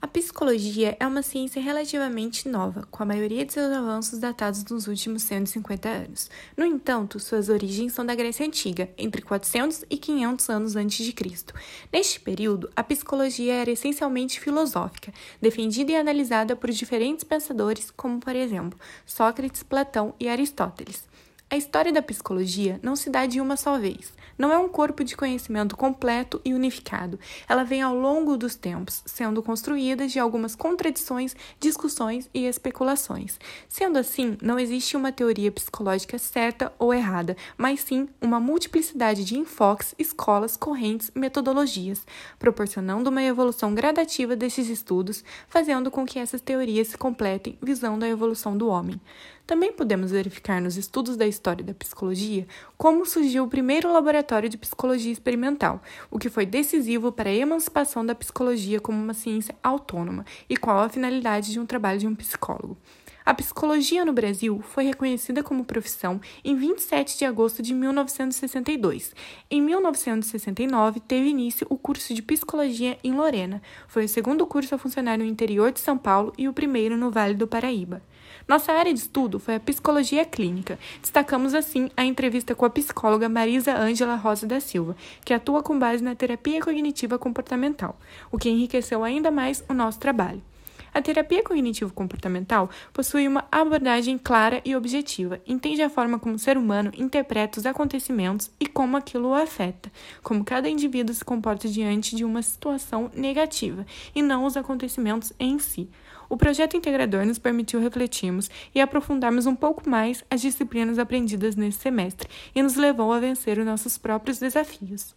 A psicologia é uma ciência relativamente nova, com a maioria de seus avanços datados nos últimos 150 anos. No entanto, suas origens são da Grécia Antiga, entre 400 e 500 anos antes de Cristo. Neste período, a psicologia era essencialmente filosófica, defendida e analisada por diferentes pensadores, como, por exemplo, Sócrates, Platão e Aristóteles. A história da psicologia não se dá de uma só vez. Não é um corpo de conhecimento completo e unificado. Ela vem ao longo dos tempos, sendo construída de algumas contradições, discussões e especulações. Sendo assim, não existe uma teoria psicológica certa ou errada, mas sim uma multiplicidade de enfoques, escolas, correntes, metodologias, proporcionando uma evolução gradativa desses estudos, fazendo com que essas teorias se completem visando a evolução do homem. Também podemos verificar nos estudos da história da psicologia como surgiu o primeiro laboratório de psicologia experimental, o que foi decisivo para a emancipação da psicologia como uma ciência autônoma e qual a finalidade de um trabalho de um psicólogo. A psicologia no Brasil foi reconhecida como profissão em 27 de agosto de 1962. Em 1969, teve início o curso de psicologia em Lorena. Foi o segundo curso a funcionar no interior de São Paulo e o primeiro no Vale do Paraíba. Nossa área de estudo foi a psicologia clínica. Destacamos assim a entrevista com a psicóloga Marisa Ângela Rosa da Silva, que atua com base na terapia cognitiva comportamental, o que enriqueceu ainda mais o nosso trabalho. A terapia cognitivo-comportamental possui uma abordagem clara e objetiva, entende a forma como o ser humano interpreta os acontecimentos e como aquilo o afeta, como cada indivíduo se comporta diante de uma situação negativa, e não os acontecimentos em si. O projeto integrador nos permitiu refletirmos e aprofundarmos um pouco mais as disciplinas aprendidas nesse semestre e nos levou a vencer os nossos próprios desafios.